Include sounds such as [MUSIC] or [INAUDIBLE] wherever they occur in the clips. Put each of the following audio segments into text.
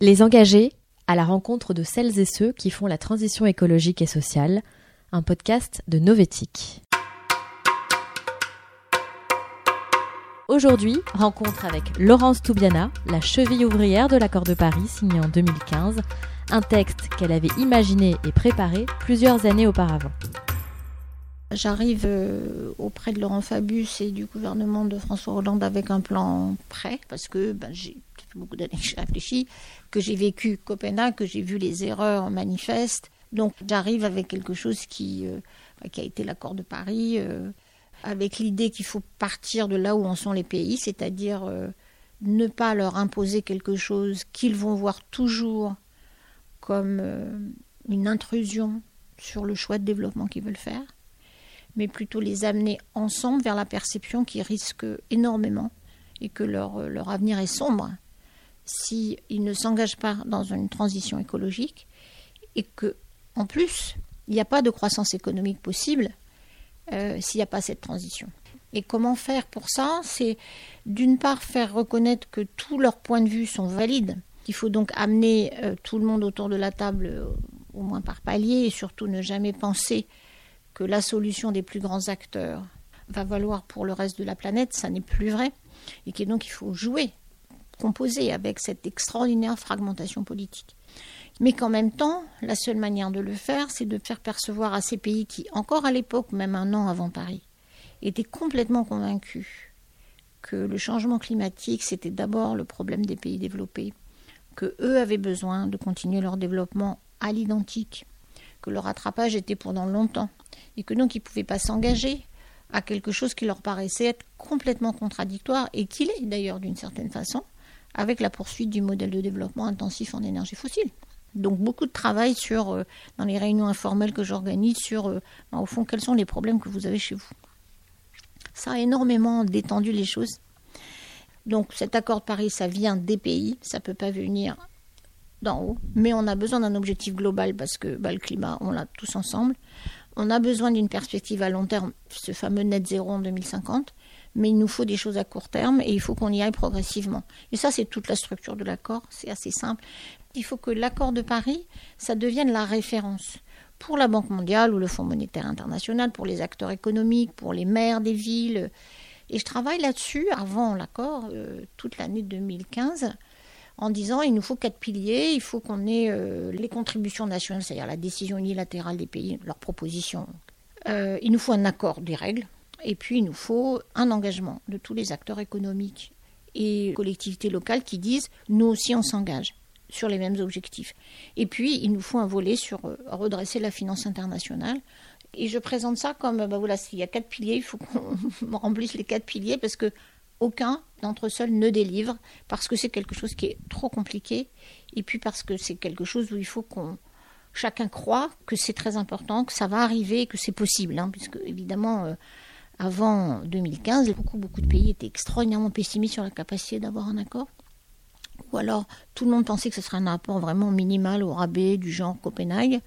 Les engagés à la rencontre de celles et ceux qui font la transition écologique et sociale, un podcast de Novetic. Aujourd'hui, rencontre avec Laurence Toubiana, la cheville ouvrière de l'accord de Paris signé en 2015, un texte qu'elle avait imaginé et préparé plusieurs années auparavant. J'arrive euh, auprès de Laurent Fabius et du gouvernement de François Hollande avec un plan prêt, parce que ben, j'ai beaucoup d'années que j'ai réfléchi, que j'ai vécu Copenhague, que j'ai vu les erreurs manifestes. Donc j'arrive avec quelque chose qui, euh, a été l'accord de Paris. Euh, avec l'idée qu'il faut partir de là où en sont les pays, c'est-à-dire ne pas leur imposer quelque chose qu'ils vont voir toujours comme une intrusion sur le choix de développement qu'ils veulent faire, mais plutôt les amener ensemble vers la perception qu'ils risquent énormément et que leur, euh, leur avenir est sombre s'ils ne s'engagent pas dans une transition écologique et que, en plus, il n'y a pas de croissance économique possible euh, s'il n'y a pas cette transition. Et comment faire pour ça? C'est d'une part faire reconnaître que tous leurs points de vue sont valides. Il faut donc amener euh, tout le monde autour de la table, au moins par palier, et surtout ne jamais penser que la solution des plus grands acteurs va valoir pour le reste de la planète. Ça n'est plus vrai. Et que donc il faut jouer, composer avec cette extraordinaire fragmentation politique mais qu'en même temps, la seule manière de le faire, c'est de faire percevoir à ces pays qui, encore à l'époque, même un an avant Paris, étaient complètement convaincus que le changement climatique, c'était d'abord le problème des pays développés, que eux avaient besoin de continuer leur développement à l'identique, que leur rattrapage était pendant longtemps, et que donc ils ne pouvaient pas s'engager à quelque chose qui leur paraissait être complètement contradictoire, et qu'il est d'ailleurs d'une certaine façon, avec la poursuite du modèle de développement intensif en énergie fossile. Donc beaucoup de travail sur, euh, dans les réunions informelles que j'organise sur, euh, ben, au fond, quels sont les problèmes que vous avez chez vous. Ça a énormément détendu les choses. Donc cet accord de Paris, ça vient des pays, ça ne peut pas venir d'en haut, mais on a besoin d'un objectif global parce que bah, le climat, on l'a tous ensemble. On a besoin d'une perspective à long terme, ce fameux net zéro en 2050, mais il nous faut des choses à court terme et il faut qu'on y aille progressivement. Et ça, c'est toute la structure de l'accord, c'est assez simple il faut que l'accord de Paris, ça devienne la référence pour la Banque mondiale ou le Fonds monétaire international, pour les acteurs économiques, pour les maires des villes. Et je travaille là-dessus avant l'accord, euh, toute l'année 2015, en disant il nous faut quatre piliers, il faut qu'on ait euh, les contributions nationales, c'est-à-dire la décision unilatérale des pays, leurs propositions. Euh, il nous faut un accord des règles, et puis il nous faut un engagement de tous les acteurs économiques et collectivités locales qui disent nous aussi on s'engage sur les mêmes objectifs. Et puis, il nous faut un volet sur euh, redresser la finance internationale. Et je présente ça comme, bah voilà, s'il y a quatre piliers, il faut qu'on [LAUGHS] remplisse les quatre piliers parce que aucun d'entre eux seuls ne délivre, parce que c'est quelque chose qui est trop compliqué, et puis parce que c'est quelque chose où il faut qu'on chacun croit que c'est très important, que ça va arriver, que c'est possible, hein, puisque évidemment, euh, avant 2015, beaucoup, beaucoup de pays étaient extraordinairement pessimistes sur la capacité d'avoir un accord ou alors tout le monde pensait que ce serait un rapport vraiment minimal au rabais du genre Copenhague.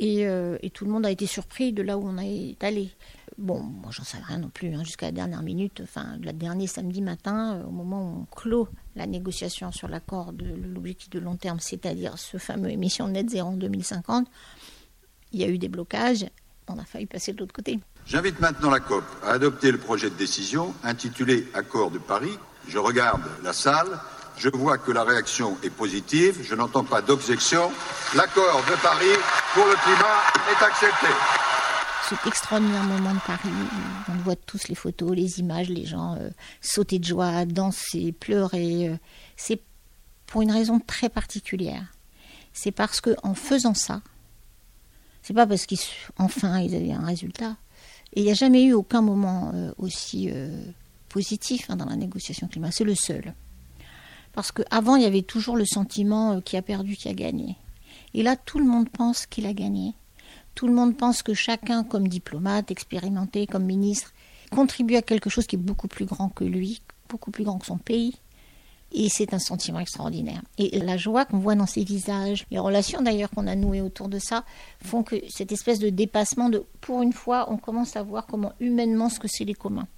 Euh, et, tout le monde a été surpris de là où on est allé. Bon, moi j'en savais rien non plus, hein, jusqu'à la dernière minute, enfin le dernier samedi matin, euh, au moment où on clôt la négociation sur l'accord de l'objectif de long terme, c'est-à-dire ce fameux émission net zéro en 2050, il y a eu des blocages, on a failli passer de l'autre côté. J'invite maintenant la COP à adopter le projet de décision intitulé Accord de Paris. Je regarde la salle. Je vois que la réaction est positive. Je n'entends pas d'objection. L'accord de Paris pour le climat est accepté. Ce extraordinaire moment de Paris, on voit tous les photos, les images, les gens euh, sauter de joie, danser, pleurer. Euh, c'est pour une raison très particulière. C'est parce que en faisant ça, c'est pas parce qu'enfin ils, avaient un résultat. Et il n'y a jamais eu aucun moment euh, aussi positif hein, dans la négociation climat. C'est le seul. Parce qu'avant, il y avait toujours le sentiment qui a perdu, qui a gagné. Et là, tout le monde pense qu'il a gagné. Tout le monde pense que chacun, comme diplomate, expérimenté, comme ministre, contribue à quelque chose qui est beaucoup plus grand que lui, beaucoup plus grand que son pays. Et c'est un sentiment extraordinaire. Et la joie qu'on voit dans ses visages, les relations d'ailleurs qu'on a nouées autour de ça, font que cette espèce de dépassement de, pour une fois, on commence à voir comment humainement ce que c'est les communs.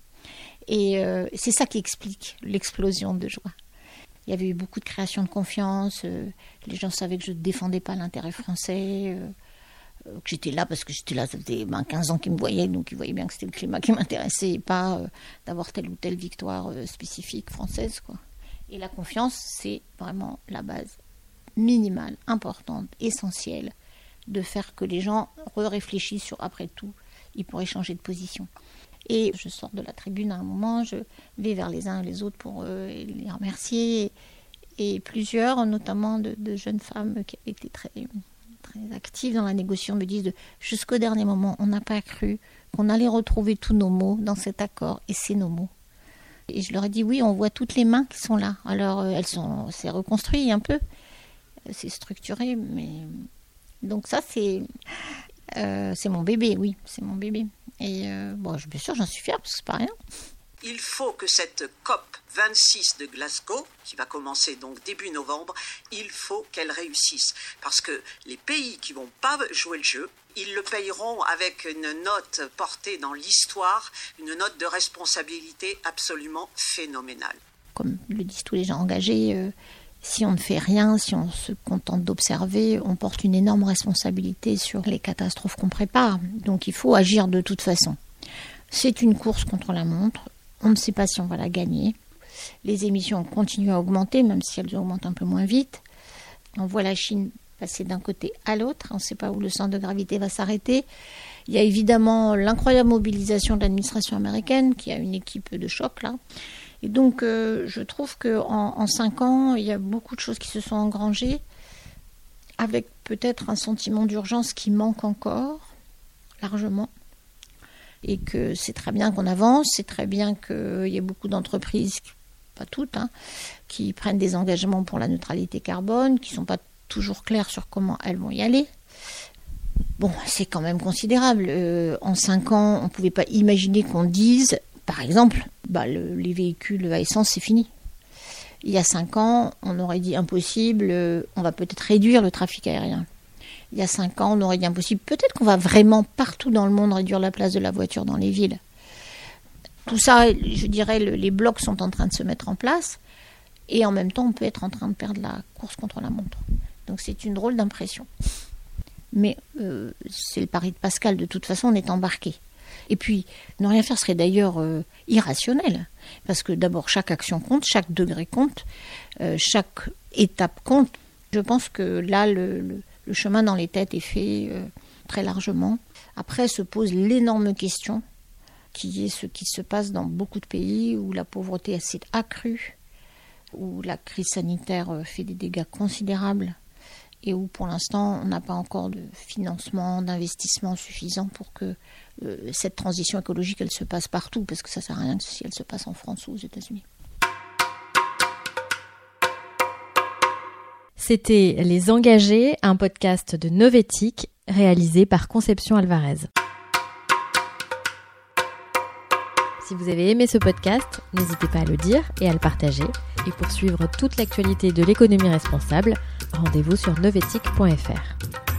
Et euh, c'est ça qui explique l'explosion de joie. Il y avait eu beaucoup de création de confiance. les gens savaient que je ne défendais pas l'intérêt français que j'étais là parce que j'étais là, ça faisait 15 ben, ans qu'ils me voyaient, donc ils voyaient bien que c'était le climat qui [LAUGHS] m'intéressait et pas d'avoir telle ou telle victoire spécifique française. Quoi. Et la confiance, c'est vraiment la base minimale, importante, essentielle, de faire que les gens réfléchissent sur après tout, ils pourraient changer de position. Et je sors de la tribune à un moment, je vais vers les uns et les autres pour euh, les remercier. Et, plusieurs, notamment de, jeunes femmes qui avaient été très, très dans la négociation, me disent jusqu'au dernier moment, on n'a pas cru qu'on allait retrouver tous nos mots dans cet accord, et c'est nos mots. Et je leur ai dit oui, on voit toutes les mains qui sont là. Alors euh, elles sont, c'est reconstruit un peu, c'est structuré, mais donc ça c'est, euh, c'est mon bébé, oui, c'est mon bébé. Et euh, bon, bien sûr, j'en suis fière parce que c'est pas rien il faut que cette COP 26 de Glasgow, qui va commencer donc début novembre, il faut qu'elle réussisse. Parce que les pays qui vont pas jouer le jeu, ils le payeront avec une note portée dans l'histoire, une note de responsabilité absolument phénoménale. Comme le disent tous les gens engagés, euh, si on ne fait rien, si on se contente d'observer, on porte une énorme responsabilité sur les catastrophes qu'on prépare. Donc il faut agir de toute façon. C'est une course contre la montre. On ne sait pas si on va la gagner. Les émissions continuent à augmenter, même si elles augmentent un peu moins vite. On voit la Chine passer d'un côté à l'autre. On ne sait pas où le centre de gravité va s'arrêter. Il y a évidemment l'incroyable mobilisation de l'administration américaine, qui a une équipe de choc là. Et donc, euh, je trouve qu'en en, cinq ans, il y a beaucoup de choses qui se sont engrangées, avec peut-être un sentiment d'urgence qui manque encore, largement et que c'est très bien qu'on avance, c'est très bien qu'il y ait beaucoup d'entreprises, pas toutes, hein, qui prennent des engagements pour la neutralité carbone, qui ne sont pas toujours claires sur comment elles vont y aller. Bon, c'est quand même considérable. Euh, en cinq ans, on ne pouvait pas imaginer qu'on dise, par exemple, bah, les véhicules à essence, c'est fini. Il y a cinq ans, on aurait dit impossible, euh, on va peut-être réduire le trafic aérien il y a cinq ans, on aurait dit impossible. Peut-être qu'on va vraiment partout dans le monde réduire la place de la voiture dans les villes. Tout ça, je dirais, les blocs sont en train de se mettre en place. Et en même temps, on peut être en train de perdre la course contre la montre. Donc c'est une drôle d'impression. Mais euh, c'est le pari de Pascal, de toute façon, on est embarqué. Et puis, ne rien faire serait d'ailleurs euh, irrationnel. Parce que d'abord, chaque action compte, chaque degré compte, euh, chaque étape compte. Je pense que là, le le chemin dans les têtes est fait euh, très largement. Après se pose l'énorme question qui est ce qui se passe dans beaucoup de pays où la pauvreté s'est accrue, où la crise sanitaire euh, fait des dégâts considérables et où pour l'instant on n'a pas encore de financement, d'investissement suffisant pour que euh, cette transition écologique elle se passe partout, parce que ça ne sert à rien si elle se passe en France ou aux États-Unis. C'était Les Engagés, un podcast de Novétique réalisé par Conception Alvarez. Si vous avez aimé ce podcast, n'hésitez pas à le dire et à le partager. Et pour suivre toute l'actualité de l'économie responsable, rendez-vous sur novetic.fr.